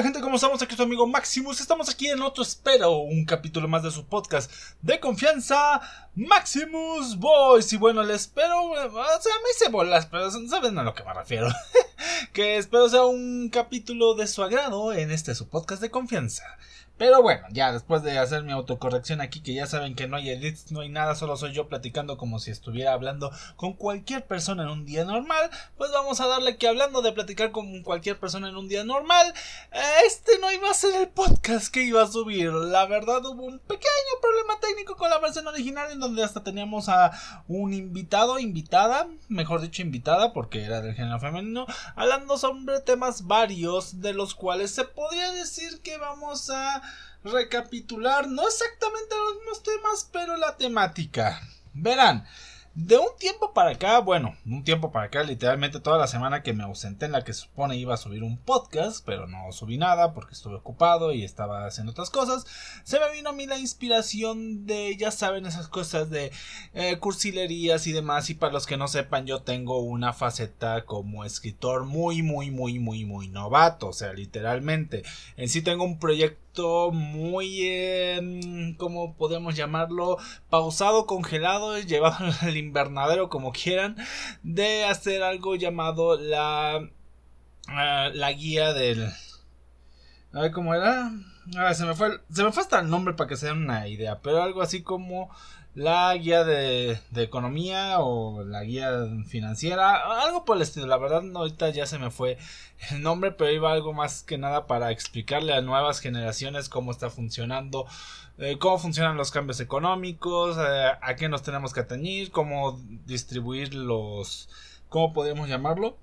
Hola gente, ¿cómo estamos? Aquí su amigo Maximus. Estamos aquí en otro espero, un capítulo más de su podcast de confianza, Maximus Boys. Y bueno, le espero, o sea, me hice bolas, pero saben a lo que me refiero. que espero sea un capítulo de su agrado en este su podcast de confianza. Pero bueno, ya después de hacer mi autocorrección aquí, que ya saben que no hay edits, no hay nada, solo soy yo platicando como si estuviera hablando con cualquier persona en un día normal, pues vamos a darle que hablando de platicar con cualquier persona en un día normal, este no iba a ser el podcast que iba a subir. La verdad hubo un pequeño problema técnico con la versión original en donde hasta teníamos a un invitado, invitada, mejor dicho invitada, porque era del género femenino, hablando sobre temas varios de los cuales se podría decir que vamos a recapitular no exactamente los mismos temas, pero la temática. Verán, de un tiempo para acá, bueno, un tiempo para acá, literalmente toda la semana que me ausenté en la que supone iba a subir un podcast, pero no subí nada porque estuve ocupado y estaba haciendo otras cosas, se me vino a mí la inspiración de, ya saben, esas cosas de eh, cursilerías y demás, y para los que no sepan, yo tengo una faceta como escritor muy, muy, muy, muy, muy novato, o sea, literalmente, en sí tengo un proyecto muy, eh, ¿cómo podemos llamarlo? Pausado, congelado, llevado al invernadero como quieran, de hacer algo llamado la, ah, la guía del... A ver cómo era. Ah, se me fue, se me fue hasta el nombre para que se den una idea, pero algo así como la guía de, de, economía o la guía financiera, algo por el estilo. La verdad, ahorita ya se me fue el nombre, pero iba algo más que nada para explicarle a nuevas generaciones cómo está funcionando, eh, cómo funcionan los cambios económicos, eh, a qué nos tenemos que atañir, cómo distribuir los, cómo podemos llamarlo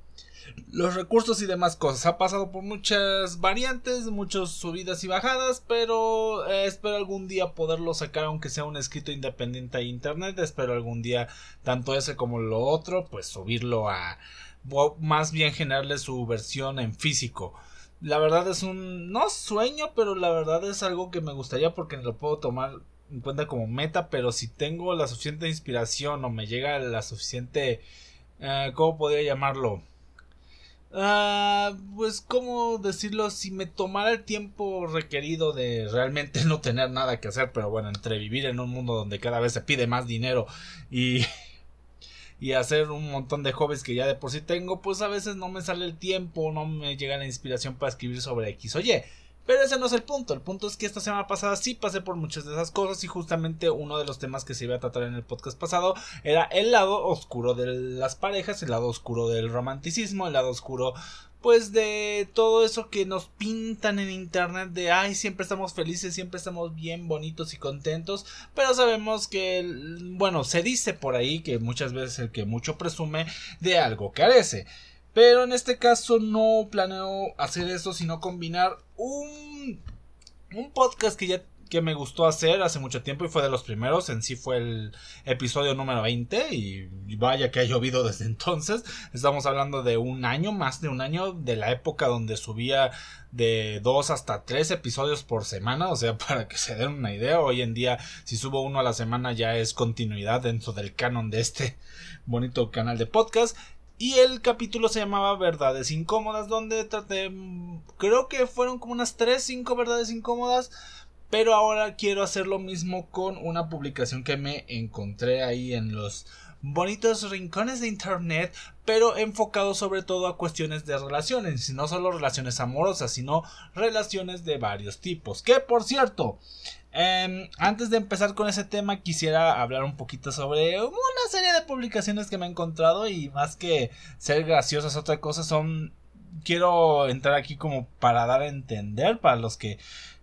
los recursos y demás cosas. Ha pasado por muchas variantes, muchas subidas y bajadas, pero eh, espero algún día poderlo sacar aunque sea un escrito independiente a internet. Espero algún día tanto ese como lo otro, pues subirlo a más bien generarle su versión en físico. La verdad es un no sueño, pero la verdad es algo que me gustaría porque lo puedo tomar en cuenta como meta, pero si tengo la suficiente inspiración o me llega la suficiente eh, ¿cómo podría llamarlo? Ah, pues, ¿cómo decirlo? Si me tomara el tiempo requerido de realmente no tener nada que hacer, pero bueno, entre vivir en un mundo donde cada vez se pide más dinero y, y hacer un montón de hobbies que ya de por sí tengo, pues a veces no me sale el tiempo, no me llega la inspiración para escribir sobre X. Oye, pero ese no es el punto. El punto es que esta semana pasada sí pasé por muchas de esas cosas y justamente uno de los temas que se iba a tratar en el podcast pasado era el lado oscuro de las parejas, el lado oscuro del romanticismo, el lado oscuro pues de todo eso que nos pintan en internet de ay siempre estamos felices, siempre estamos bien bonitos y contentos, pero sabemos que bueno, se dice por ahí que muchas veces el que mucho presume de algo carece. Pero en este caso no planeo hacer eso, sino combinar un, un podcast que ya que me gustó hacer hace mucho tiempo y fue de los primeros, en sí fue el episodio número 20 y vaya que ha llovido desde entonces, estamos hablando de un año, más de un año de la época donde subía de dos hasta tres episodios por semana, o sea, para que se den una idea, hoy en día si subo uno a la semana ya es continuidad dentro del canon de este bonito canal de podcast y el capítulo se llamaba Verdades Incómodas, donde traté, creo que fueron como unas 3, 5 verdades incómodas. Pero ahora quiero hacer lo mismo con una publicación que me encontré ahí en los bonitos rincones de internet, pero enfocado sobre todo a cuestiones de relaciones, y no solo relaciones amorosas, sino relaciones de varios tipos. Que por cierto, Em, antes de empezar con ese tema, quisiera hablar un poquito sobre una serie de publicaciones que me he encontrado y más que ser graciosas, otra cosa son... Quiero entrar aquí como para dar a entender para los que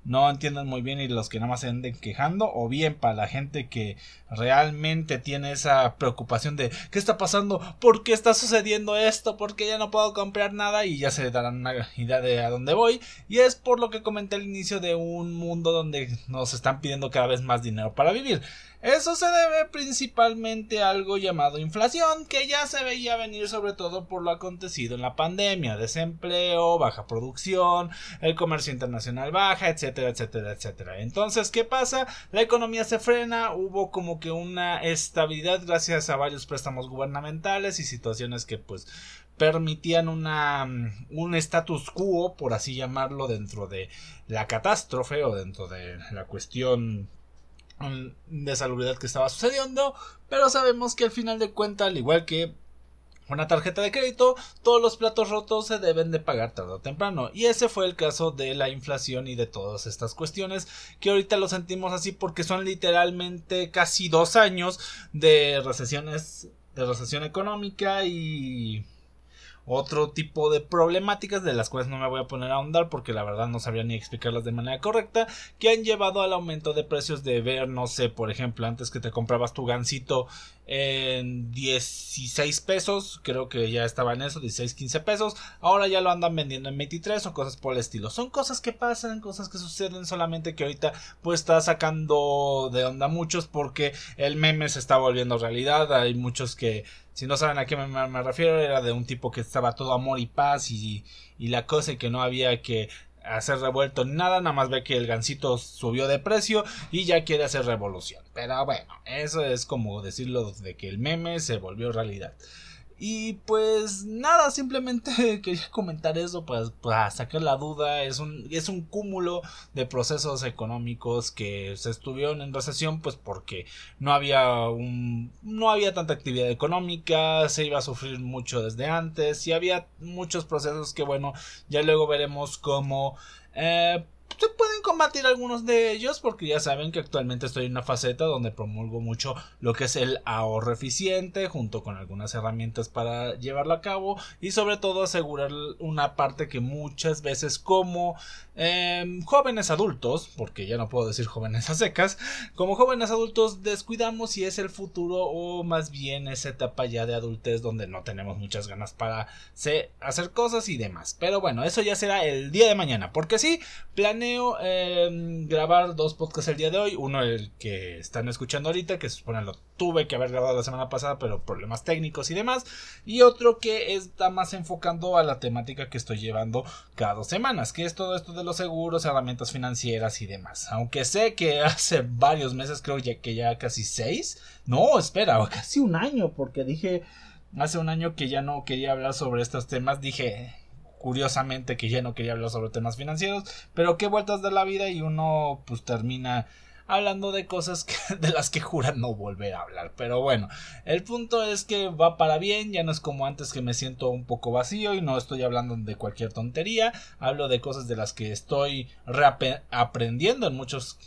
no entienden muy bien y los que nada más se anden quejando, o bien para la gente que realmente tiene esa preocupación de qué está pasando, por qué está sucediendo esto, por qué ya no puedo comprar nada y ya se darán una idea de a dónde voy. Y es por lo que comenté al inicio de un mundo donde nos están pidiendo cada vez más dinero para vivir. Eso se debe principalmente a algo llamado inflación, que ya se veía venir sobre todo por lo acontecido en la pandemia, desempleo, baja producción, el comercio internacional baja, etcétera, etcétera, etcétera. Entonces, ¿qué pasa? La economía se frena, hubo como que una estabilidad gracias a varios préstamos gubernamentales y situaciones que pues permitían una, un status quo, por así llamarlo, dentro de la catástrofe o dentro de la cuestión mm, de salubridad que estaba sucediendo, pero sabemos que al final de cuentas, al igual que una tarjeta de crédito, todos los platos rotos se deben de pagar tarde o temprano. Y ese fue el caso de la inflación y de todas estas cuestiones que ahorita lo sentimos así porque son literalmente casi dos años de recesiones, de recesión económica y otro tipo de problemáticas de las cuales no me voy a poner a ahondar porque la verdad no sabría ni explicarlas de manera correcta que han llevado al aumento de precios de ver no sé por ejemplo antes que te comprabas tu gansito en 16 pesos creo que ya estaba en eso 16 15 pesos. Ahora ya lo andan vendiendo en 23 o cosas por el estilo. Son cosas que pasan cosas que suceden solamente que ahorita pues está sacando de onda muchos porque el meme se está volviendo realidad. Hay muchos que si no saben a qué me, refiero, era de un tipo que estaba todo amor y paz y, y la cosa y que no había que hacer revuelto nada, nada más ve que el gansito subió de precio y ya quiere hacer revolución. Pero bueno, eso es como decirlo de que el meme se volvió realidad. Y pues nada, simplemente quería comentar eso pues, para sacar la duda. Es un, es un cúmulo de procesos económicos que se estuvieron en recesión pues porque no había un, no había tanta actividad económica, se iba a sufrir mucho desde antes y había muchos procesos que bueno, ya luego veremos cómo eh, se pueden combatir algunos de ellos porque ya saben que actualmente estoy en una faceta donde promulgo mucho lo que es el ahorro eficiente junto con algunas herramientas para llevarlo a cabo y sobre todo asegurar una parte que muchas veces como Em, jóvenes adultos, porque ya no puedo decir jóvenes a secas, como jóvenes adultos descuidamos si es el futuro o más bien esa etapa ya de adultez donde no tenemos muchas ganas para hacer cosas y demás. Pero bueno, eso ya será el día de mañana, porque sí, em, grabar dos podcasts el día de hoy, uno el que están escuchando ahorita, que supone lo tuve que haber grabado la semana pasada, pero problemas técnicos y demás, y otro que está más enfocando a la temática que estoy llevando cada dos semanas, que es todo esto de los seguros, herramientas financieras y demás. Aunque sé que hace varios meses, creo ya que ya casi seis. No, espera, casi un año, porque dije hace un año que ya no quería hablar sobre estos temas. Dije curiosamente que ya no quería hablar sobre temas financieros, pero qué vueltas de la vida y uno pues termina hablando de cosas de las que juran no volver a hablar. Pero bueno, el punto es que va para bien, ya no es como antes que me siento un poco vacío y no estoy hablando de cualquier tontería, hablo de cosas de las que estoy aprendiendo en muchos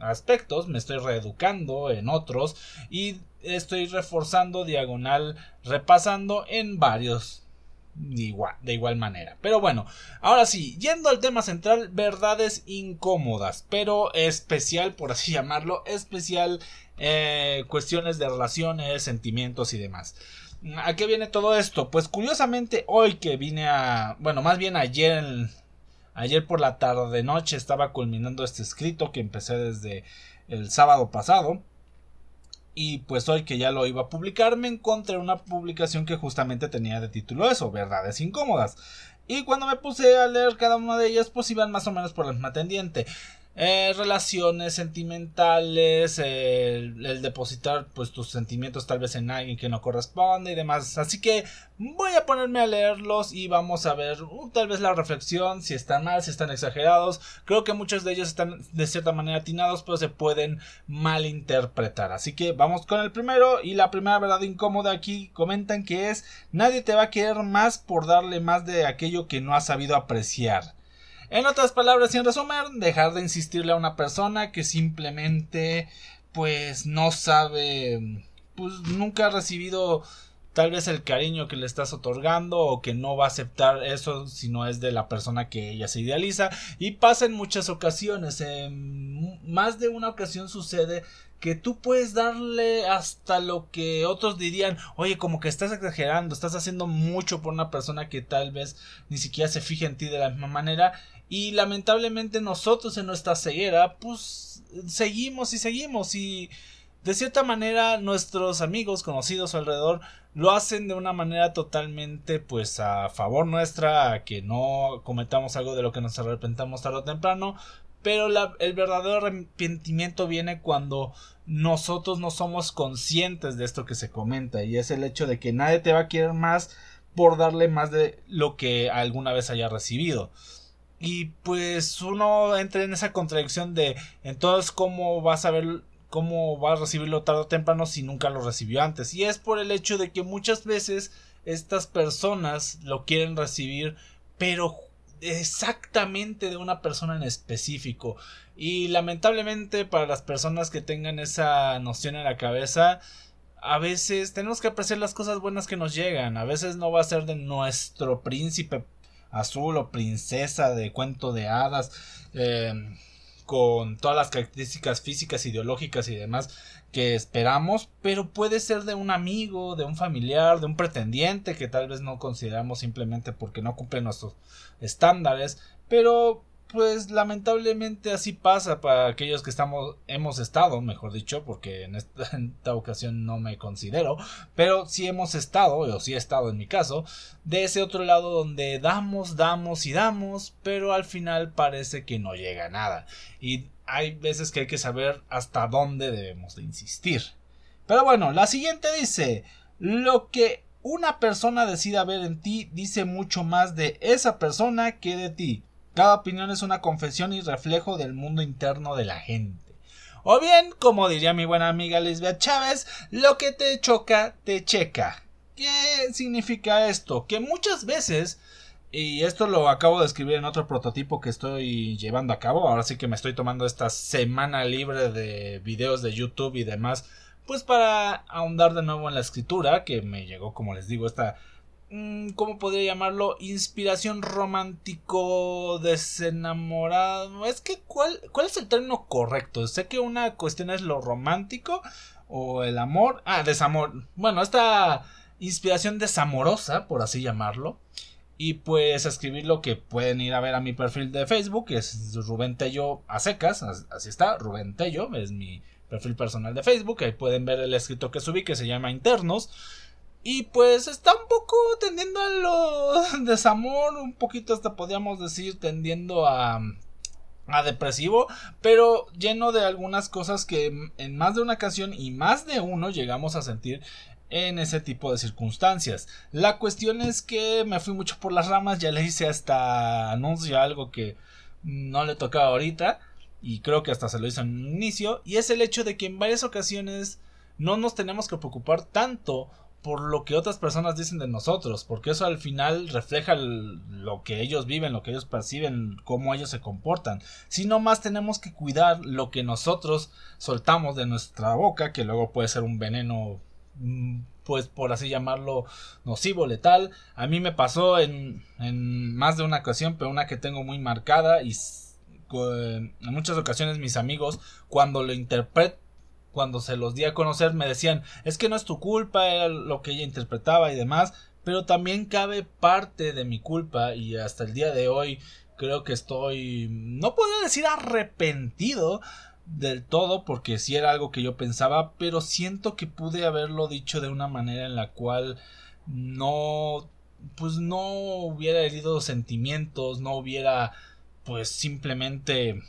aspectos, me estoy reeducando en otros y estoy reforzando diagonal, repasando en varios de igual, de igual manera. Pero bueno, ahora sí, yendo al tema central, verdades incómodas, pero especial, por así llamarlo, especial eh, cuestiones de relaciones, sentimientos y demás. ¿A qué viene todo esto? Pues curiosamente hoy que vine a, bueno, más bien ayer, ayer por la tarde noche estaba culminando este escrito que empecé desde el sábado pasado y pues hoy que ya lo iba a publicar me encontré una publicación que justamente tenía de título eso, verdades incómodas. Y cuando me puse a leer cada una de ellas pues iban más o menos por la misma tendiente. Eh, relaciones sentimentales, el, depositar pues tus sentimientos tal vez en alguien que no corresponde y demás. Así que voy a ponerme a leerlos y vamos a ver uh, tal vez la reflexión, si están mal, si están exagerados. Creo que muchos de ellos están de cierta manera atinados, pero se pueden malinterpretar. Así que vamos con el primero y la primera verdad incómoda aquí comentan que es nadie te va a querer más por darle más de aquello que no has sabido apreciar. En otras palabras y en resumen, dejar de insistirle a una persona que simplemente pues no sabe, pues nunca ha recibido tal vez el cariño que le estás otorgando o que no va a aceptar eso si no es de la persona que ella se idealiza. Y pasa en muchas ocasiones en más de una ocasión sucede que tú puedes darle hasta lo que otros dirían, oye, como que estás exagerando, estás haciendo mucho por una persona que tal vez ni siquiera se fije en ti de la misma manera y lamentablemente nosotros en nuestra ceguera, pues seguimos y seguimos y de cierta manera nuestros amigos conocidos alrededor lo hacen de una manera totalmente pues a favor nuestra, a que no cometamos algo de lo que nos arrepentamos tarde o temprano, pero el verdadero arrepentimiento viene cuando nosotros no somos conscientes de esto que se comenta y es el hecho de que nadie te va a querer más por darle más de lo que alguna vez haya recibido. Y pues uno entra en esa contradicción de entonces cómo vas a ver cómo va a recibirlo tarde o temprano si nunca lo recibió antes. Y es por el hecho de que muchas veces estas personas lo quieren recibir, pero exactamente de una persona en específico. Y lamentablemente para las personas que tengan esa noción en la cabeza, a veces tenemos que apreciar las cosas buenas que nos llegan. A veces no va a ser de nuestro príncipe azul o princesa de cuento de hadas. Eh, con todas las características físicas, ideológicas y demás que esperamos, pero puede ser de un amigo, de un familiar, de un pretendiente que tal vez no consideramos simplemente porque no cumple nuestros estándares, pero pues lamentablemente así pasa para aquellos que estamos hemos estado, mejor dicho, porque en esta, ocasión no me considero, pero sí hemos estado, o sí he estado en mi caso, de ese otro lado donde damos, damos y damos, pero al final parece que no llega nada. Y hay veces que hay que saber hasta dónde debemos de insistir. Pero bueno, la siguiente dice, lo que una persona decida ver en ti dice mucho más de esa persona que de ti. Cada opinión es una confesión y reflejo del mundo interno de la gente. O bien, como diría mi buena amiga Lisbeth Chávez, lo que te choca, te checa. ¿Qué significa esto? Que muchas veces, y esto lo acabo de escribir en otro prototipo que estoy llevando a cabo, ahora sí que me estoy tomando esta semana libre de videos de YouTube y demás, pues para ahondar de nuevo en la escritura, que me llegó, como les digo, esta ¿cómo podría llamarlo? Inspiración romántico desenamorado. Es que, ¿cuál, ¿cuál es el término correcto? Sé que una cuestión es lo romántico o el amor. Ah, desamor. Bueno, esta inspiración desamorosa, por así llamarlo. Y pues escribir lo que pueden ir a ver a mi perfil de Facebook, que es Rubén Tello a secas, así está, Rubén Tello, es mi perfil personal de Facebook, ahí pueden ver el escrito que subí que se llama Internos. Y pues está un poco tendiendo a lo desamor, un poquito hasta podríamos decir tendiendo a, a depresivo, pero lleno de algunas cosas que en más de una ocasión y más de uno llegamos a sentir en ese tipo de circunstancias. La cuestión es que me fui mucho por las ramas, ya le hice hasta anuncio algo que no le tocaba ahorita y creo que hasta se lo hice en un inicio y es el hecho de que en varias ocasiones no nos tenemos que preocupar tanto por lo que otras personas dicen de nosotros, porque eso al final refleja lo que ellos viven, lo que ellos perciben, cómo ellos se comportan. Si no más tenemos que cuidar lo que nosotros soltamos de nuestra boca, que luego puede ser un veneno, mm, pues por así llamarlo, nocivo, letal. A mí me pasó en, en más de una ocasión, pero una que tengo muy marcada y en muchas ocasiones mis amigos cuando lo interpretan cuando se los di a conocer me decían es que no es tu culpa, era lo que ella interpretaba y demás, pero también cabe parte de mi culpa y hasta el día de hoy creo que estoy no puedo decir arrepentido del todo porque si era algo que yo pensaba, pero siento que pude haberlo dicho de una manera en la cual no pues no hubiera herido sentimientos, no hubiera pues simplemente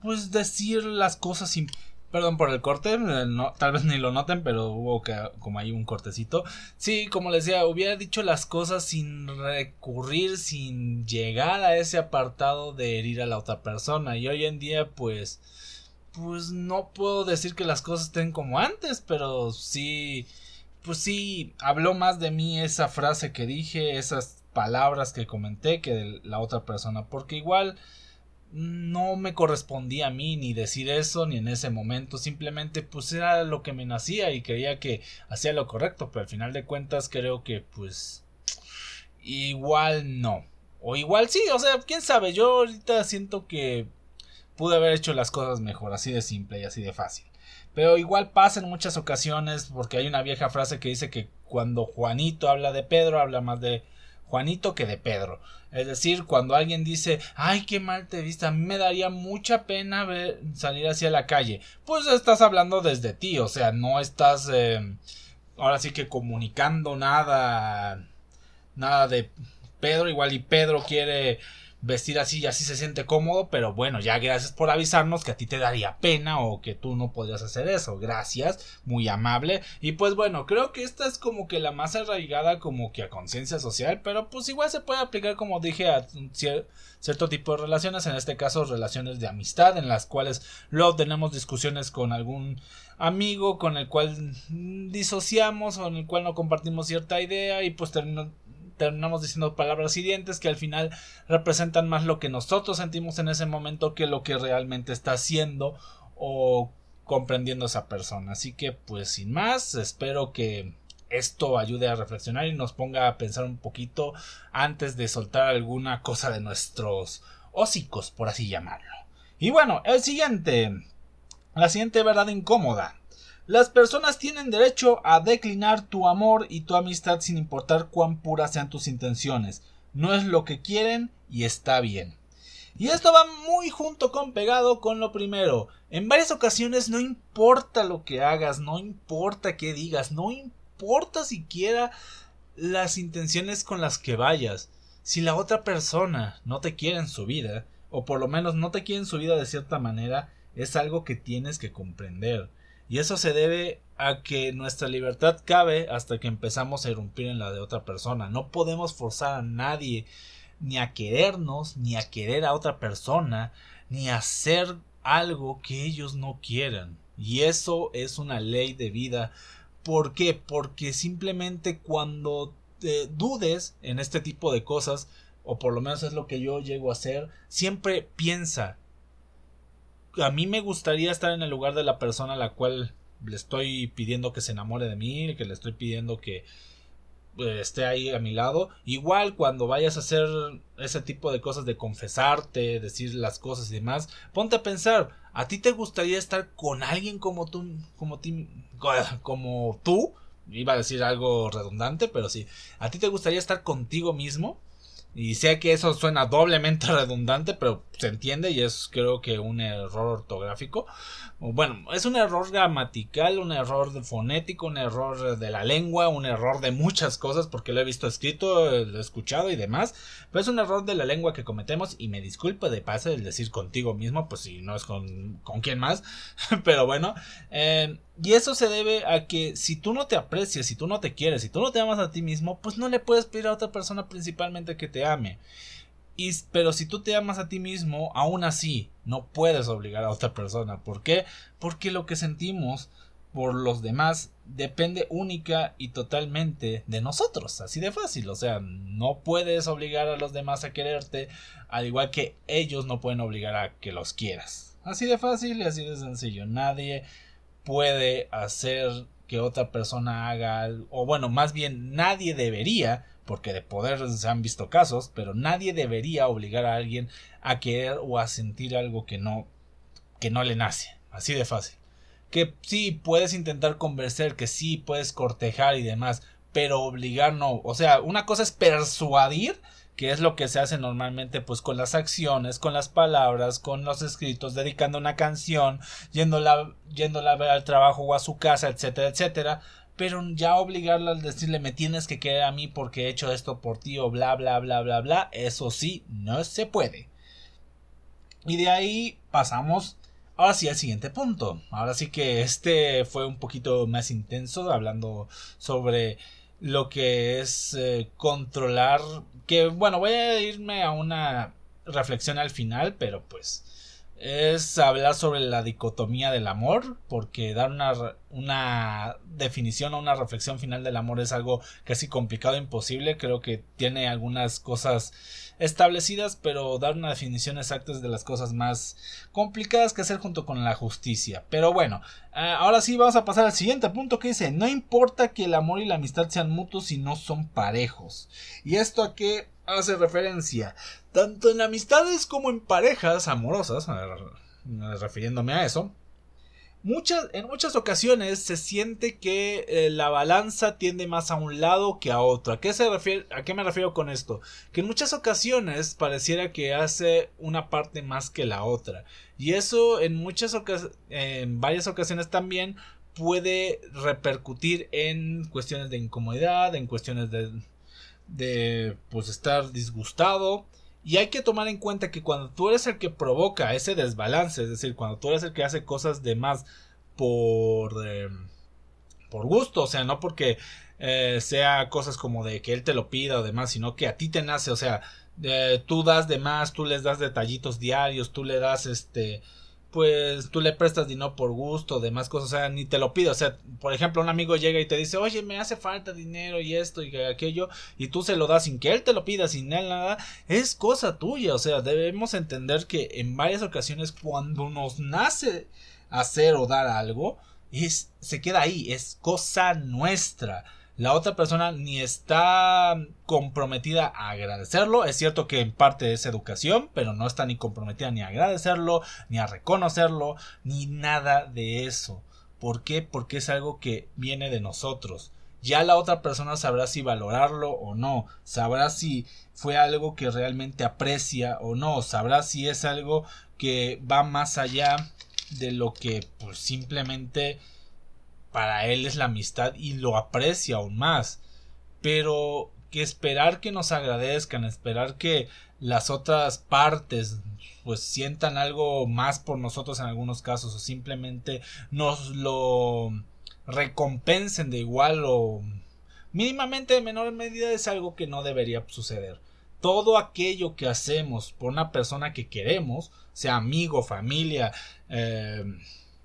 pues decir las cosas sin Perdón por el corte, eh, no, tal vez ni lo noten, pero hubo que, como ahí un cortecito. Sí, como les decía, hubiera dicho las cosas sin recurrir, sin llegar a ese apartado de herir a la otra persona. Y hoy en día, pues, pues no puedo decir que las cosas estén como antes, pero sí, pues sí, habló más de mí esa frase que dije, esas palabras que comenté que de la otra persona, porque igual no me correspondía a mí ni decir eso ni en ese momento. Simplemente pues era lo que me nacía y creía que hacía lo correcto pero al final de cuentas creo que pues igual no. O igual sí o sea quién sabe yo ahorita siento que pude haber hecho las cosas mejor así de simple y así de fácil. Pero igual pasa en muchas ocasiones porque hay una vieja frase que dice que cuando Juanito habla de Pedro habla más de Juanito que de Pedro. Es decir, cuando alguien dice, ay, qué mal te viste, a mí me daría mucha pena ver, salir hacia la calle, pues estás hablando desde ti, o sea, no estás eh, ahora sí que comunicando nada, nada de Pedro, igual y Pedro quiere vestir así y así se siente cómodo, pero bueno, ya gracias por avisarnos que a ti te daría pena o que tú no podrías hacer eso. Gracias, muy amable. Y pues bueno, creo que esta es como que la más arraigada como que a conciencia social, pero pues igual se puede aplicar como dije a cierto tipo de relaciones, en este caso relaciones de amistad en las cuales luego tenemos discusiones con algún amigo con el cual disociamos o en el cual no compartimos cierta idea y pues terminamos terminamos diciendo palabras hirientes que al final representan más lo que nosotros sentimos en ese momento que lo que realmente está haciendo o comprendiendo esa persona. Así que pues sin más, espero que esto ayude a reflexionar y nos ponga a pensar un poquito antes de soltar alguna cosa de nuestros hocicos, por así llamarlo. Y bueno, el siguiente, la siguiente verdad incómoda. Las personas tienen derecho a declinar tu amor y tu amistad sin importar cuán puras sean tus intenciones. No es lo que quieren y está bien. Y esto va muy junto con pegado con lo primero. En varias ocasiones no importa lo que hagas, no importa qué digas, no importa siquiera las intenciones con las que vayas. Si la otra persona no te quiere en su vida, o por lo menos no te quiere en su vida de cierta manera, es algo que tienes que comprender. Y eso se debe a que nuestra libertad cabe hasta que empezamos a irrumpir en la de otra persona. No podemos forzar a nadie ni a querernos, ni a querer a otra persona, ni a hacer algo que ellos no quieran. Y eso es una ley de vida. ¿Por qué? Porque simplemente cuando te dudes en este tipo de cosas, o por lo menos es lo que yo llego a hacer, siempre piensa a mí me gustaría estar en el lugar de la persona a la cual le estoy pidiendo que se enamore de mí, que le estoy pidiendo que eh, esté ahí a mi lado. Igual cuando vayas a hacer ese tipo de cosas de confesarte, decir las cosas y demás, ponte a pensar, ¿a ti te gustaría estar con alguien como tú, como, ti, como tú? Iba a decir algo redundante, pero sí. ¿A ti te gustaría estar contigo mismo? Y sé que eso suena doblemente redundante, pero se entiende y es creo que un error ortográfico. Bueno, es un error gramatical, un error fonético, un error de la lengua, un error de muchas cosas porque lo he visto escrito, lo he escuchado y demás. Pero es un error de la lengua que cometemos y me disculpo de paso el decir contigo mismo, pues si no es con, con quién más. pero bueno, eh, y eso se debe a que si tú no te aprecias, si tú no te quieres, si tú no te amas a ti mismo, pues no le puedes pedir a otra persona principalmente que te ame. Pero si tú te amas a ti mismo, aún así no puedes obligar a otra persona. ¿Por qué? Porque lo que sentimos por los demás depende única y totalmente de nosotros, así de fácil, o sea, no puedes obligar a los demás a quererte, al igual que ellos no pueden obligar a que los quieras. Así de fácil y así de sencillo, nadie puede hacer que otra persona haga, o bueno, más bien nadie debería, porque de poder se han visto casos, pero nadie debería obligar a alguien a querer o a sentir algo que no, que no le nace, así de fácil. Que sí puedes intentar convencer, que sí puedes cortejar y demás, pero obligar no. O sea, una cosa es persuadir que es lo que se hace normalmente pues con las acciones, con las palabras, con los escritos, dedicando una canción, yéndola, yéndola ver al trabajo o a su casa, etcétera, etcétera, pero ya obligarla al decirle me tienes que querer a mí porque he hecho esto por ti o bla bla bla bla bla, eso sí, no se puede. Y de ahí pasamos ahora sí al siguiente punto. Ahora sí que este fue un poquito más intenso hablando sobre lo que es eh, controlar que bueno voy a irme a una reflexión al final pero pues es hablar sobre la dicotomía del amor, porque dar una, una definición o una reflexión final del amor es algo casi complicado e imposible. Creo que tiene algunas cosas establecidas, pero dar una definición exacta es de las cosas más complicadas que hacer junto con la justicia. Pero bueno, eh, ahora sí vamos a pasar al siguiente punto que dice, no importa que el amor y la amistad sean mutuos si no son parejos. ¿Y esto a qué hace referencia? Tanto en amistades como en parejas amorosas, refiriéndome a eso, muchas, en muchas ocasiones se siente que eh, la balanza tiende más a un lado que a otro. ¿A qué, se refiere, ¿A qué me refiero con esto? Que en muchas ocasiones pareciera que hace una parte más que la otra. Y eso en muchas en varias ocasiones también puede repercutir en cuestiones de incomodidad, en cuestiones de, de pues estar disgustado Y hay que tomar en cuenta que cuando tú eres el que provoca ese desbalance, es decir, cuando tú eres el que hace cosas de más por, eh, por gusto, o sea, no porque eh, sea cosas como de que él te lo pida o demás, sino que a ti te nace, o sea, eh, tú das de más, tú les das detallitos diarios, tú le das este pues tú le prestas dinero por gusto, demás cosas, o sea, ni te lo pido, o sea, por ejemplo, un amigo llega y te dice, oye, me hace falta dinero y esto y aquello, y tú se lo das sin que él te lo pida, sin él nada, es cosa tuya, o sea, debemos entender que en varias ocasiones cuando nos nace hacer o dar algo, es, se queda ahí, es cosa nuestra la otra persona ni está comprometida a agradecerlo. Es cierto que en parte es educación, pero no está ni comprometida ni a agradecerlo, ni a reconocerlo, ni nada de eso. ¿Por qué? Porque es algo que viene de nosotros. Ya la otra persona sabrá si valorarlo o no, sabrá si fue algo que realmente aprecia o no, sabrá si es algo que va más allá de lo que pues simplemente para él es la amistad y lo aprecia aún más. Pero que esperar que nos agradezcan, esperar que las otras partes pues sientan algo más por nosotros en algunos casos o simplemente nos lo recompensen de igual o mínimamente de menor medida es algo que no debería suceder. Todo aquello que hacemos por una persona que queremos, sea amigo, familia, eh,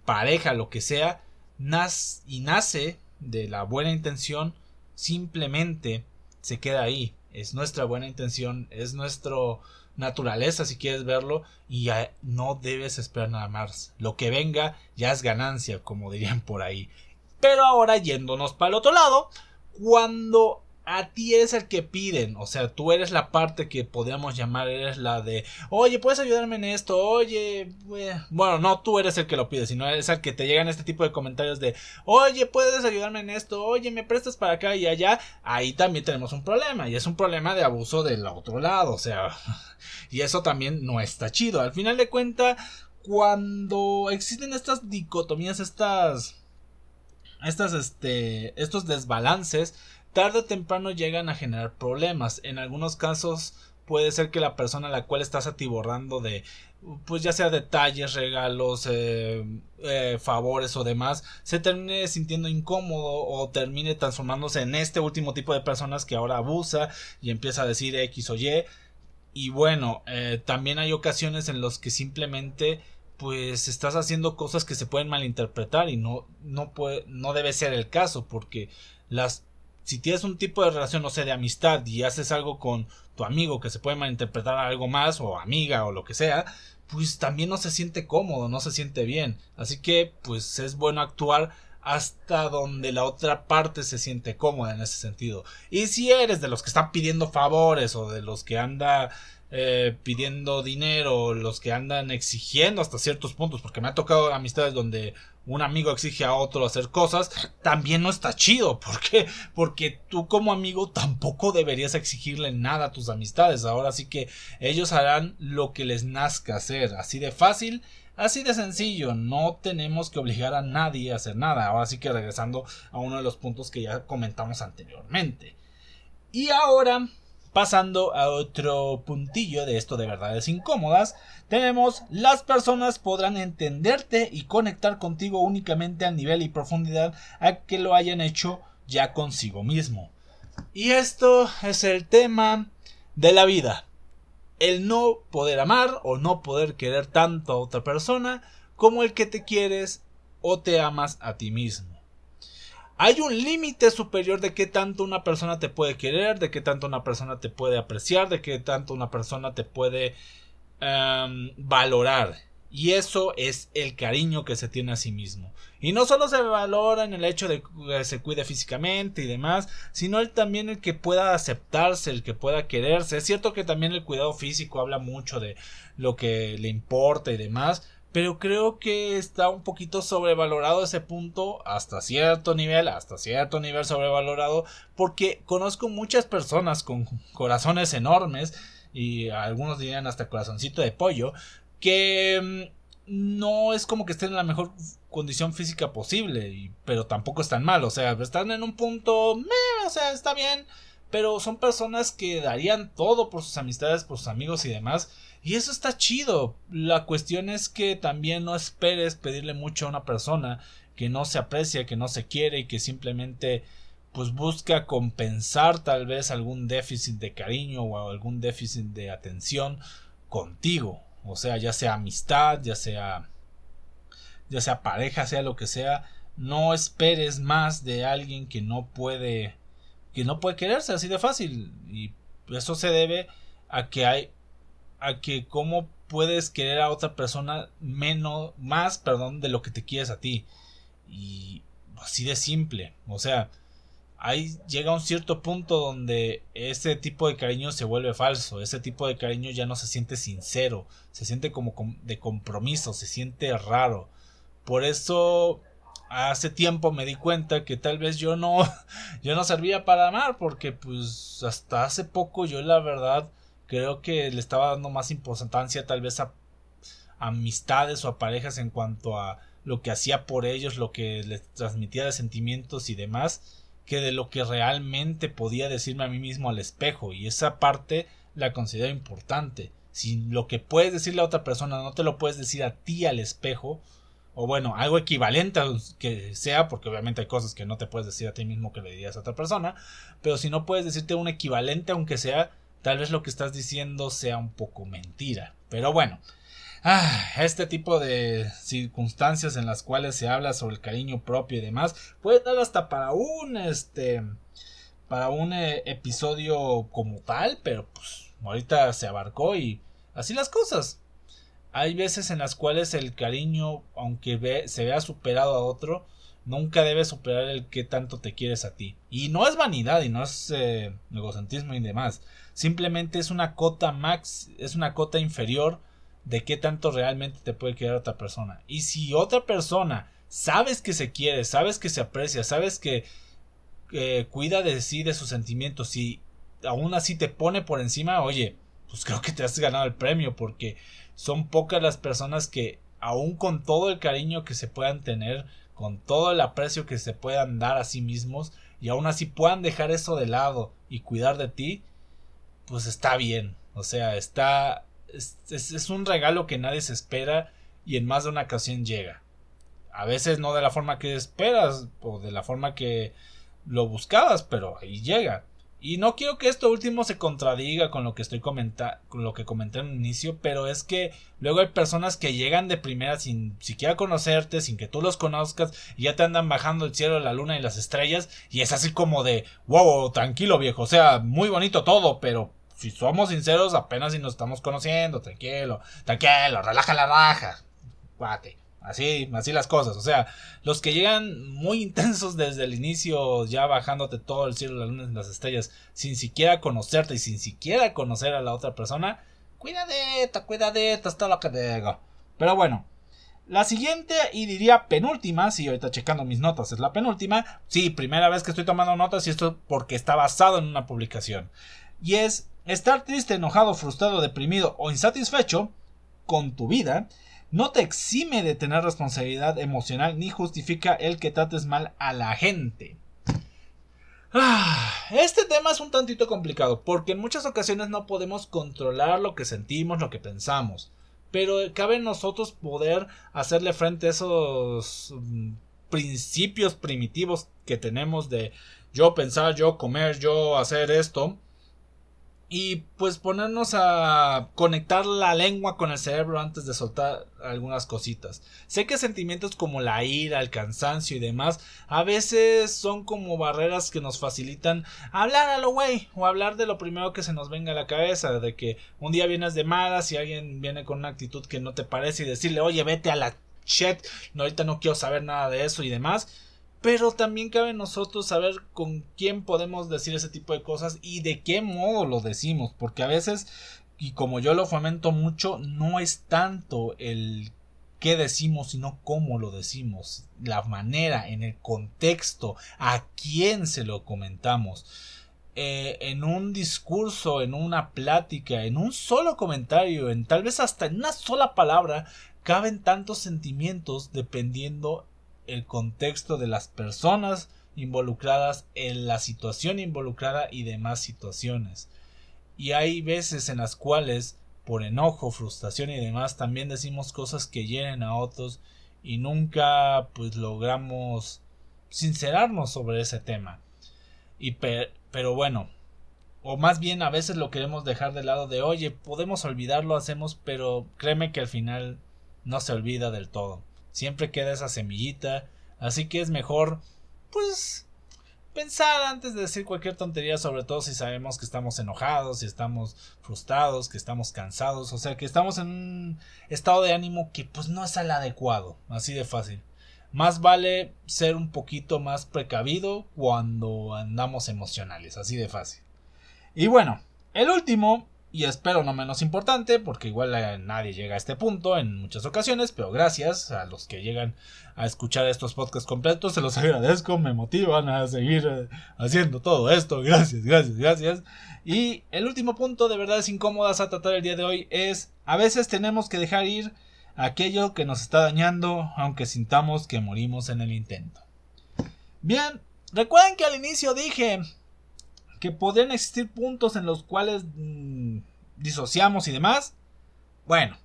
pareja, lo que sea, y nace de la buena intención, simplemente se queda ahí. Es nuestra buena intención, es nuestra naturaleza si quieres verlo y no debes esperar nada más. Lo que venga ya es ganancia, como dirían por ahí. Pero ahora yéndonos para el otro lado, cuando a ti eres el que piden, o sea, tú eres la parte que podríamos llamar, eres la de, oye, puedes ayudarme en esto, oye, bueno, no tú eres el que lo pide, sino es el que te llegan este tipo de comentarios de, oye, puedes ayudarme en esto, oye, me prestas para acá y allá, ahí también tenemos un problema, y es un problema de abuso del otro lado, o sea, y eso también no está chido, al final de cuentas, cuando existen estas dicotomías, estas, estas, este, estos desbalances, tarde o temprano llegan a generar problemas. En algunos casos puede ser que la persona a la cual estás atiborrando de pues ya sea detalles, regalos, eh, eh, favores o demás, se termine sintiendo incómodo o termine transformándose en este último tipo de personas que ahora abusa y empieza a decir X o Y. Y bueno, eh, también hay ocasiones en los que simplemente pues estás haciendo cosas que se pueden malinterpretar y no, no puede, no debe ser el caso porque las si tienes un tipo de relación, no sé, de amistad y haces algo con tu amigo que se puede malinterpretar algo más o amiga o lo que sea, pues también no se siente cómodo, no se siente bien. Así que pues es bueno actuar hasta donde la otra parte se siente cómoda en ese sentido. Y si eres de los que están pidiendo favores o de los que anda eh, pidiendo dinero, los que andan exigiendo hasta ciertos puntos, porque me ha tocado amistades donde un amigo exige a otro hacer cosas, también no está chido. ¿Por qué? Porque tú como amigo tampoco deberías exigirle nada a tus amistades. Ahora sí que ellos harán lo que les nazca hacer. Así de fácil, así de sencillo. No tenemos que obligar a nadie a hacer nada. Ahora sí que regresando a uno de los puntos que ya comentamos anteriormente. Y ahora Pasando a otro puntillo de esto de verdades incómodas, tenemos las personas podrán entenderte y conectar contigo únicamente a nivel y profundidad a que lo hayan hecho ya consigo mismo. Y esto es el tema de la vida. El no poder amar o no poder querer tanto a otra persona como el que te quieres o te amas a ti mismo. Hay un límite superior de qué tanto una persona te puede querer, de qué tanto una persona te puede apreciar, de qué tanto una persona te puede em, valorar. Y eso es el cariño que se tiene a sí mismo. Y no solo se valora en el hecho de que se cuide físicamente y demás, sino también el que pueda aceptarse, el que pueda quererse. Es cierto que también el cuidado físico habla mucho de lo que le importa y demás, pero creo que está un poquito sobrevalorado ese punto hasta cierto nivel, hasta cierto nivel sobrevalorado, porque conozco muchas personas con corazones enormes y algunos dirían hasta corazoncito de pollo, que mm, no es como que estén en la mejor condición física posible, pero tampoco están mal, o sea, están en un punto, o sea, está bien, pero son personas que darían todo por sus amistades, por sus amigos y demás. Y eso está chido. La cuestión es que también no esperes pedirle mucho a una persona que no se aprecia, que no se quiere y que simplemente pues busca compensar tal vez algún déficit de cariño o algún déficit de atención contigo. O sea, ya sea amistad, ya sea ya sea pareja, sea lo que sea, no esperes más de alguien que no puede que no puede quererse así de fácil y eso se debe a que hay a que cómo puedes querer a otra persona menos más, perdón, de lo que te quieres a ti. Y así de simple, o sea, ahí llega un cierto punto donde ese tipo de cariño se vuelve falso, ese tipo de cariño ya no se siente sincero, se siente como de compromiso, se siente raro. Por eso hace tiempo me di cuenta que tal vez yo no yo no servía para amar porque pues hasta hace poco yo la verdad creo que le estaba dando más importancia tal vez a amistades o a parejas en cuanto a lo que hacía por ellos, lo que les transmitía de sentimientos y demás, que de lo que realmente podía decirme a mí mismo al espejo y esa parte la considero importante. Si lo que puedes decirle a otra persona no te lo puedes decir a ti al espejo, o bueno, algo equivalente a que sea, porque obviamente hay cosas que no te puedes decir a ti mismo que le dirías a otra persona, pero si no puedes decirte un equivalente, aunque sea, tal vez lo que estás diciendo sea un poco mentira. Pero bueno, ah, este tipo de circunstancias en las cuales se habla sobre el cariño propio y demás, puede dar hasta para un este para un eh, episodio como tal, pero pues ahorita se abarcó y así las cosas. Hay veces en las cuales el cariño, aunque se vea superado a otro, nunca debe superar el que tanto te quieres a ti. Y no es vanidad y no es eh, egocentrismo y demás. Simplemente es una cota max, es una cota inferior de qué tanto realmente te puede querer otra persona. Y si otra persona sabes que se quiere, sabes que se aprecia, sabes que cuida de sí, de sus sentimientos, y aún así te pone por encima, oye, pues creo que te has ganado el premio porque son pocas las personas que, aun con todo el cariño que se puedan tener, con todo el aprecio que se puedan dar a sí mismos, y aún así puedan dejar eso de lado y cuidar de ti, pues está bien. O sea, está. Es, es, un regalo que nadie se espera y en más de una ocasión llega. A veces no de la forma que esperas o de la forma que lo buscabas, pero ahí llega. Y no quiero que esto último se contradiga con lo que estoy comentando, con lo que comenté en el inicio, pero es que luego hay personas que llegan de primera sin siquiera conocerte, sin que tú los conozcas, y ya te andan bajando el cielo, la luna y las estrellas, y es así como de, wow, tranquilo viejo, o sea, muy bonito todo, pero si somos sinceros, apenas si nos estamos conociendo, tranquilo, tranquilo, relaja la raja, guate. Así, así las cosas. O sea, los que llegan muy intensos desde el inicio, ya bajándote todo el cielo, la luna las estrellas, sin siquiera conocerte y sin siquiera conocer a la otra persona, cuidadeta, cuidadeta, hasta lo que digo. Pero bueno, la siguiente y diría penúltima, si ahorita checando mis notas es la penúltima, sí, primera vez que estoy tomando notas y esto porque está basado en una publicación. Y es estar triste, enojado, frustrado, deprimido o insatisfecho con tu vida no te exime de tener responsabilidad emocional ni justifica el que trates mal a la gente. Ah, este tema es un tantito complicado porque en muchas ocasiones no podemos controlar lo que sentimos, lo que pensamos. Pero cabe en nosotros poder hacerle frente a esos mm, principios primitivos que tenemos de yo pensar, yo comer, yo hacer esto y pues ponernos a conectar la lengua con el cerebro antes de soltar algunas cositas. Sé que sentimientos como la ira, el cansancio y demás a veces son como barreras que nos facilitan hablar a lo güey o hablar de lo primero que se nos venga a la cabeza, de que un día vienes de malas y alguien viene con una actitud que no te parece y decirle, "Oye, vete a la chat, no ahorita no quiero saber nada de eso" y demás pero también cabe nosotros saber con quién podemos decir ese tipo de cosas y de qué modo lo decimos, porque a veces, y como yo lo fomento mucho, no es tanto el qué decimos, sino cómo lo decimos, la manera, en el contexto, a quién se lo comentamos. Eh, en un discurso, en una plática, en un solo comentario, en tal vez hasta en una sola palabra, caben tantos sentimientos dependiendo el contexto de las personas involucradas en la situación involucrada y demás situaciones. Y hay veces en las cuales, por enojo, frustración y demás, también decimos cosas que hieren a otros y nunca pues logramos sincerarnos sobre ese tema. Y pero bueno, o más bien a veces lo queremos dejar de lado de oye, podemos olvidarlo, hacemos, pero créeme que al final no se olvida del todo. Siempre queda esa semillita, así que es mejor pues pensar antes de decir cualquier tontería, sobre todo si sabemos que estamos enojados, si estamos frustrados, que estamos cansados, o sea, que estamos en un estado de ánimo que pues no es el adecuado, así de fácil. Más vale ser un poquito más precavido cuando andamos emocionales, así de fácil. Y bueno, el último y espero no menos importante, porque igual eh, nadie llega a este punto en muchas ocasiones, pero gracias a los que llegan a escuchar estos podcasts completos, se los agradezco, me motivan a seguir eh, haciendo todo esto, gracias, gracias, gracias. Y el último punto de verdad es incómodas a tratar el día de hoy es, a veces tenemos que dejar ir aquello que nos está dañando, aunque sintamos que morimos en el intento. Bien, recuerden que al inicio dije que podrían existir puntos en los cuales mm, disociamos y demás. Bueno,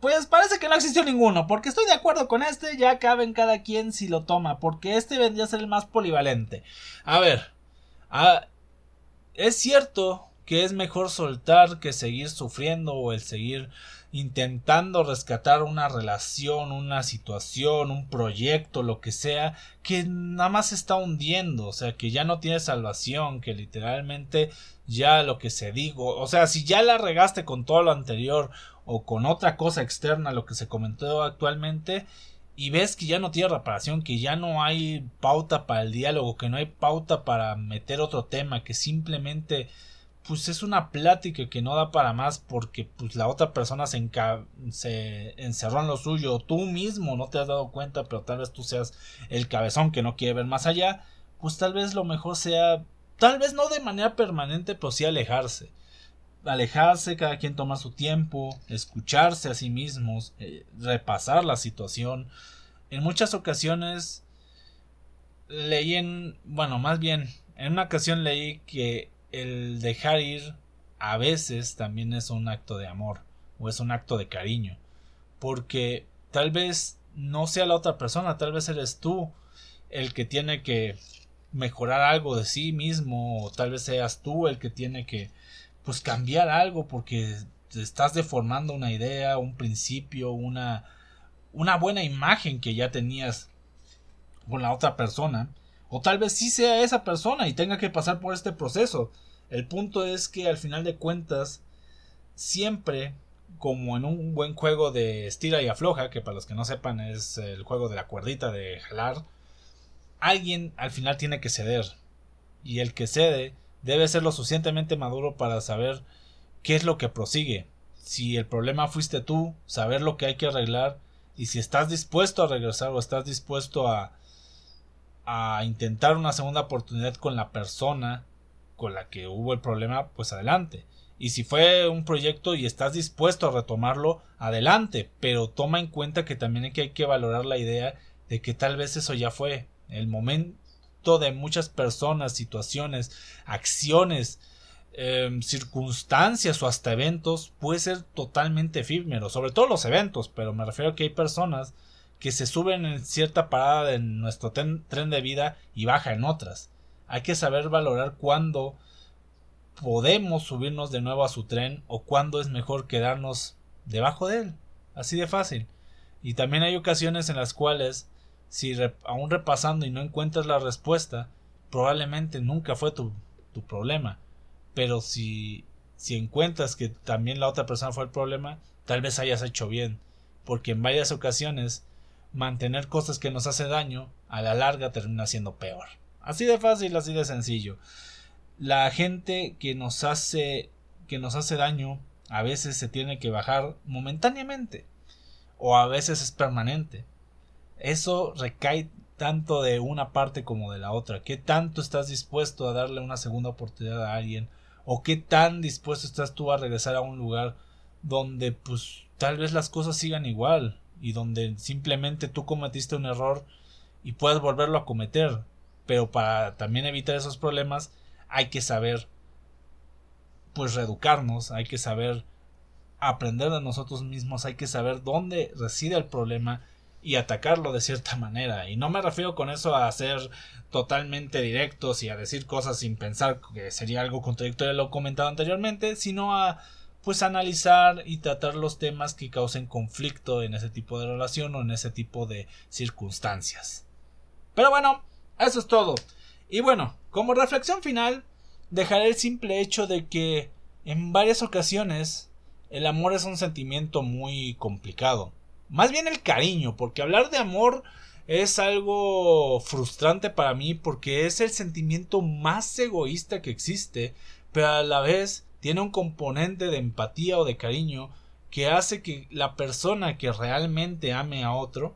pues parece que no existió ninguno, porque estoy de acuerdo con este, ya cabe en cada quien si lo toma, porque este vendría a ser el más polivalente. A ver, es cierto que es mejor soltar que seguir sufriendo o el seguir intentando rescatar una relación, una situación, un proyecto, lo que sea, que nada más se está hundiendo, o sea, que ya no tiene salvación, que literalmente ya lo que se digo, o sea, si ya la regaste con todo lo anterior o con otra cosa externa, lo que se comentó actualmente, y ves que ya no tiene reparación, que ya no hay pauta para el diálogo, que no hay pauta para meter otro tema, que simplemente pues es una plática que no da para más porque pues la otra persona se, se encerró en lo suyo, tú mismo no te has dado cuenta, pero tal vez tú seas el cabezón que no quiere ver más allá, pues tal vez lo mejor sea, tal vez no de manera permanente, pero sí alejarse. Alejarse, cada quien toma su tiempo, escucharse a sí mismos, eh, repasar la situación. En muchas ocasiones leí en, bueno, más bien, en una ocasión leí que el dejar ir a veces también es un acto de amor o es un acto de cariño porque tal vez no sea la otra persona tal vez eres tú el que tiene que mejorar algo de sí mismo o tal vez seas tú el que tiene que pues cambiar algo porque estás deformando una idea un principio una una buena imagen que ya tenías con la otra persona o tal vez sí sea esa persona y tenga que pasar por este proceso el punto es que al final de cuentas, siempre, como en un buen juego de estira y afloja, que para los que no sepan es el juego de la cuerdita de jalar, alguien al final tiene que ceder. Y el que cede debe ser lo suficientemente maduro para saber qué es lo que prosigue. Si el problema fuiste tú, saber lo que hay que arreglar y si estás dispuesto a regresar o estás dispuesto a a intentar una segunda oportunidad con la persona con la que hubo el problema, pues adelante. Y si fue un proyecto y estás dispuesto a retomarlo, adelante. Pero toma en cuenta que también hay que, valorar la idea de que tal vez eso ya fue. El momento de muchas personas, situaciones, acciones, em, circunstancias o hasta eventos puede ser totalmente efímero. Sobre todo los eventos, pero me refiero a que hay personas que se suben en cierta parada de nuestro tren de vida y baja en otras. Hay que saber valorar cuándo podemos subirnos de nuevo a su tren o cuándo es mejor quedarnos debajo de él. Así de fácil. Y también hay ocasiones en las cuales, si aún repasando y no encuentras la respuesta, probablemente nunca fue tu, tu problema. Pero si, si encuentras que también la otra persona fue el problema, tal vez hayas hecho bien. Porque en varias ocasiones, mantener cosas que nos hace daño, a la larga termina siendo peor. Así de fácil, así de sencillo. La gente que nos hace que nos hace daño a veces se tiene que bajar momentáneamente o a veces es permanente. Eso recae tanto de una parte como de la otra. ¿Qué tanto estás dispuesto a darle una segunda oportunidad a alguien? ¿O qué tan dispuesto estás tú a regresar a un lugar donde pues tal vez las cosas sigan igual y donde simplemente tú cometiste un error y puedes volverlo a cometer? Pero para también evitar esos problemas hay que saber pues reeducarnos, hay que saber aprender de nosotros mismos, hay que saber dónde reside el problema y atacarlo de cierta manera. Y no me refiero con eso a ser totalmente directos y a decir cosas sin pensar que sería algo contradictorio a lo comentado anteriormente, sino a pues analizar y tratar los temas que causen conflicto en ese tipo de relación o en ese tipo de circunstancias. Pero bueno, eso es todo. Y bueno, como reflexión final, dejaré el simple hecho de que en varias ocasiones el amor es un sentimiento muy complicado. Más bien el cariño, porque hablar de amor es algo frustrante para mí porque es el sentimiento más egoísta que existe, pero a la vez tiene un componente de empatía o de cariño que hace que la persona que realmente ame a otro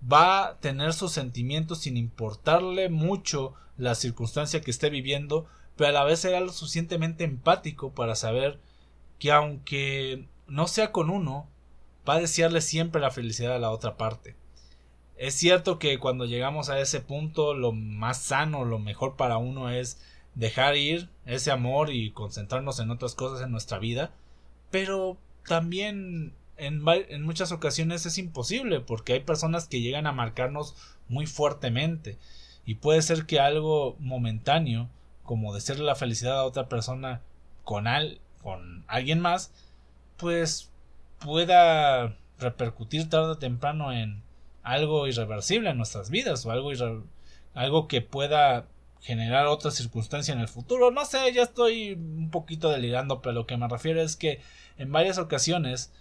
va a tener sus sentimientos sin importarle mucho la circunstancia que esté viviendo, pero a la vez será lo suficientemente empático para saber que aunque no sea con uno, va a desearle siempre la felicidad a la otra parte. Es cierto que cuando llegamos a ese punto lo más sano, lo mejor para uno es dejar ir ese amor y concentrarnos en otras cosas en nuestra vida, pero también en, en, muchas ocasiones es imposible porque hay personas que llegan a marcarnos muy fuertemente y puede ser que algo momentáneo como decirle la felicidad a otra persona con, al, con alguien más pues pueda repercutir tarde o temprano en algo irreversible en nuestras vidas o algo, algo que pueda generar otra circunstancia en el futuro. No sé, ya estoy un poquito delirando, pero lo que me refiero es que en varias ocasiones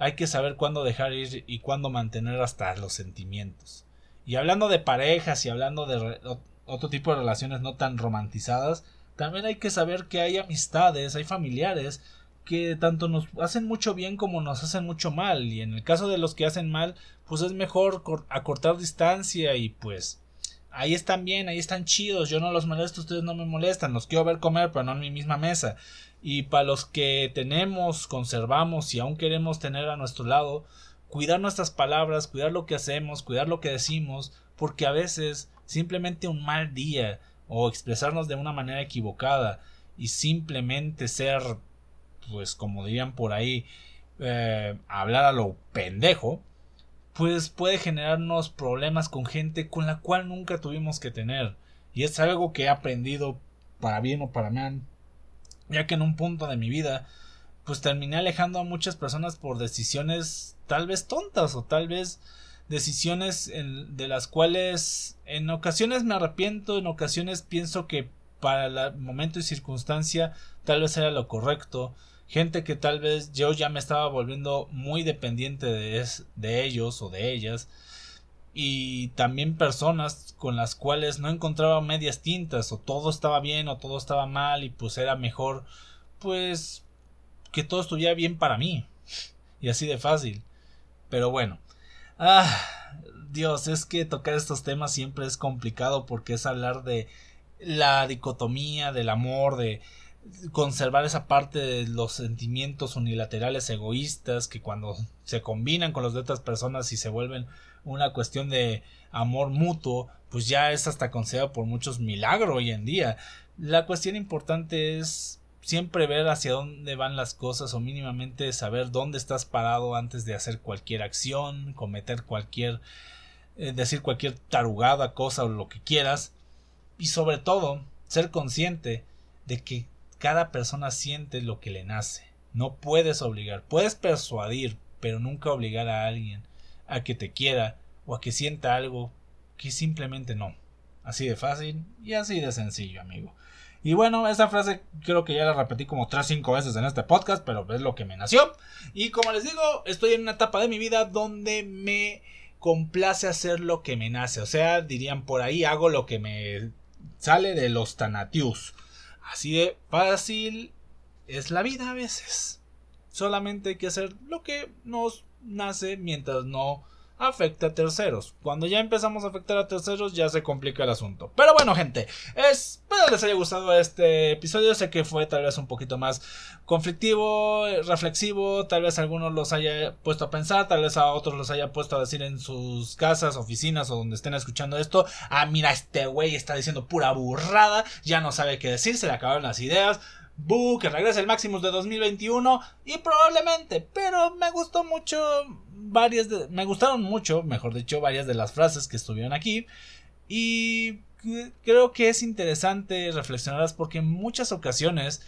hay que saber cuándo dejar ir y cuándo mantener hasta los sentimientos. Y hablando de parejas y hablando de otro tipo de relaciones no tan romantizadas, también hay que saber que hay amistades, hay familiares que tanto nos hacen mucho bien como nos hacen mucho mal. Y en el caso de los que hacen mal, pues es mejor acortar distancia y pues ahí están bien, ahí están chidos, yo no los molesto, ustedes no me molestan, los quiero ver comer, pero no en mi misma mesa. Y para los que tenemos, conservamos y aún queremos tener a nuestro lado, cuidar nuestras palabras, cuidar lo que hacemos, cuidar lo que decimos, porque a veces simplemente un mal día o expresarnos de una manera equivocada y simplemente ser, pues como dirían por ahí, eh, hablar a lo pendejo, pues puede generarnos problemas con gente con la cual nunca tuvimos que tener. Y es algo que he aprendido para bien o para mal ya que en un punto de mi vida pues terminé alejando a muchas personas por decisiones tal vez tontas o tal vez decisiones de las cuales en ocasiones me arrepiento, en ocasiones pienso que para el momento y circunstancia tal vez era lo correcto, gente que tal vez yo ya me estaba volviendo muy dependiente de, ellos o de ellas, y también personas con las cuales no encontraba medias tintas o todo estaba bien o todo estaba mal y pues era mejor pues que todo estuviera bien para mí. Y así de fácil. Pero bueno. Ah Dios es que tocar estos temas siempre es complicado porque es hablar de la dicotomía del amor de conservar esa parte de los sentimientos unilaterales egoístas que cuando se combinan con los de otras personas y se vuelven una cuestión de amor mutuo, pues ya es hasta considerado por muchos milagro hoy en día. La cuestión importante es siempre ver hacia dónde van las cosas o mínimamente saber dónde estás parado antes de hacer cualquier acción, cometer cualquier eh, decir cualquier tarugada cosa o lo que quieras y sobre todo ser consciente de que cada persona siente lo que le nace. No puedes obligar, puedes persuadir, pero nunca obligar a alguien a que te quiera o a que sienta algo que simplemente no. Así de fácil y así de sencillo, amigo. Y bueno, esa frase creo que ya la repetí como 3 5 veces en este podcast, pero es lo que me nació. Y como les digo, estoy en una etapa de mi vida donde me complace hacer lo que me nace. O sea, dirían por ahí, hago lo que me sale de los Tanatius. Así de fácil es la vida a veces. Solamente hay que hacer lo que nos nace mientras no afecte a terceros. Cuando ya empezamos a afectar a terceros ya se complica el asunto. Pero bueno gente, espero les haya gustado este episodio. Sé que fue tal vez un poquito más conflictivo, reflexivo, tal vez a algunos los haya puesto a pensar, tal vez a otros los haya puesto a decir en sus casas, oficinas o donde estén escuchando esto. Ah, mira, este güey está diciendo pura burrada, ya no sabe qué decir, se le acabaron las ideas. Boo, que regrese el Maximus de 2021 y probablemente, pero me gustó mucho varias de, me gustaron mucho, mejor dicho, varias de las frases que estuvieron aquí. Y creo que es interesante reflexionarlas porque en muchas ocasiones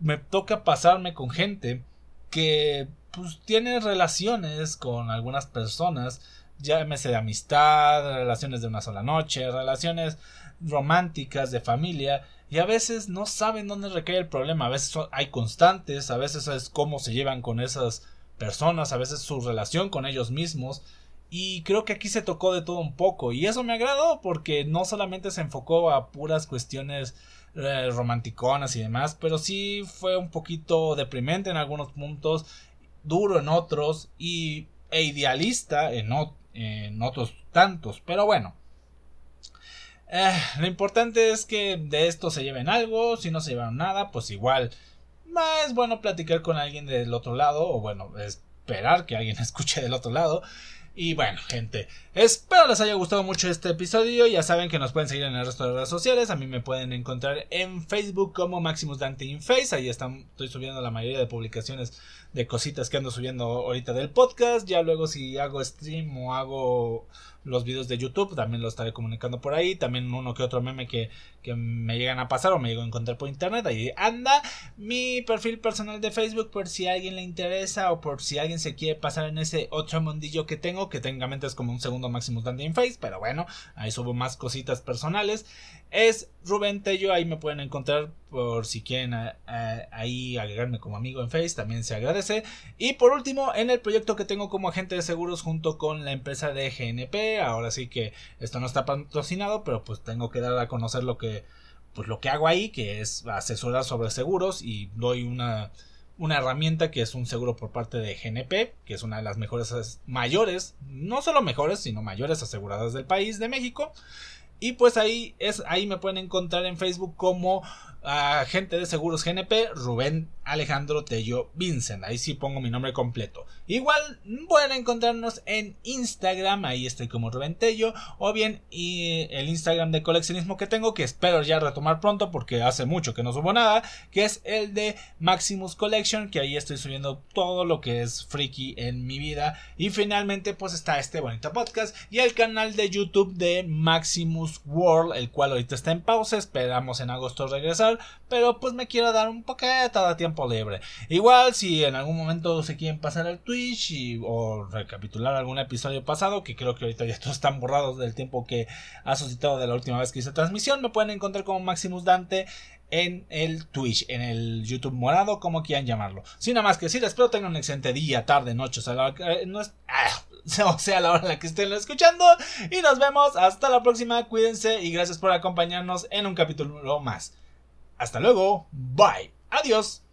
me toca pasarme con gente que pues tiene relaciones con algunas personas, llámese de amistad, relaciones de una sola noche, relaciones románticas, de familia, y a veces no saben dónde recae el problema, a veces hay constantes, a veces es cómo se llevan con esas personas, a veces su relación con ellos mismos, y creo que aquí se tocó de todo un poco, y eso me agradó porque no solamente se enfocó a puras cuestiones eh, romanticonas y demás, pero sí fue un poquito deprimente en algunos puntos, duro en otros, y, e idealista en, en otros tantos, pero bueno. Eh, lo importante es que de esto se lleven algo, si no se llevaron nada, pues igual es bueno platicar con alguien del otro lado, o bueno, esperar que alguien escuche del otro lado. Y bueno, gente, espero les haya gustado mucho este episodio. Ya saben que nos pueden seguir en el resto de redes sociales. A mí me pueden encontrar en Facebook como Maximus Dante in Face. Ahí están, estoy subiendo la mayoría de publicaciones de cositas que ando subiendo ahorita del podcast. Ya luego si hago stream o hago los videos de YouTube, también lo estaré comunicando por ahí, también uno que otro meme que, que me llegan a pasar o me llego a encontrar por internet, ahí anda mi perfil personal de Facebook por si a alguien le interesa o por si alguien se quiere pasar en ese otro mundillo que tengo, que técnicamente es como un segundo máximo Dandy in Face, pero bueno, ahí subo más cositas personales es Rubén Tello. Ahí me pueden encontrar por si quieren ahí agregarme como amigo en Face. También se agradece. Y por último, en el proyecto que tengo como agente de seguros junto con la empresa de GNP. Ahora sí que esto no está patrocinado, pero pues tengo que dar a conocer lo que, pues lo que hago ahí, que es asesorar sobre seguros y doy una una herramienta que es un seguro por parte de GNP, que es una de las mejores, mayores, no solo mejores, sino mayores aseguradas del país de México. Y pues ahí es ahí me pueden encontrar en Facebook como agente de seguros GNP Rubén Alejandro Tello Vincent. Ahí sí pongo mi nombre completo. Igual pueden encontrarnos en Instagram, ahí estoy como Rubén Tello, o bien y el Instagram de coleccionismo que tengo, que espero ya retomar pronto porque hace mucho que no subo nada, que es el de Maximus Collection, que ahí estoy subiendo todo lo que es friki en mi vida. Y finalmente pues está este bonito podcast y el canal de YouTube de Maximus World, el cual ahorita está en pausa, esperamos en agosto regresar, pero pues me quiero dar un poquito de tiempo libre. Igual si en algún momento se quieren pasar al Twitch o recapitular algún episodio pasado, que creo que ahorita ya todos están borrados del tiempo que ha suscitado de la última vez que hice transmisión, me pueden encontrar como Maximus Dante en el Twitch, en el YouTube morado, como quieran llamarlo. Sin nada más que decir, espero tengan un excelente día, tarde, noche, o sea, la, eh, no ah, sea, la hora en la que estén escuchando. Y nos vemos hasta la próxima, cuídense y gracias por acompañarnos en un capítulo más. Hasta luego, bye, adiós.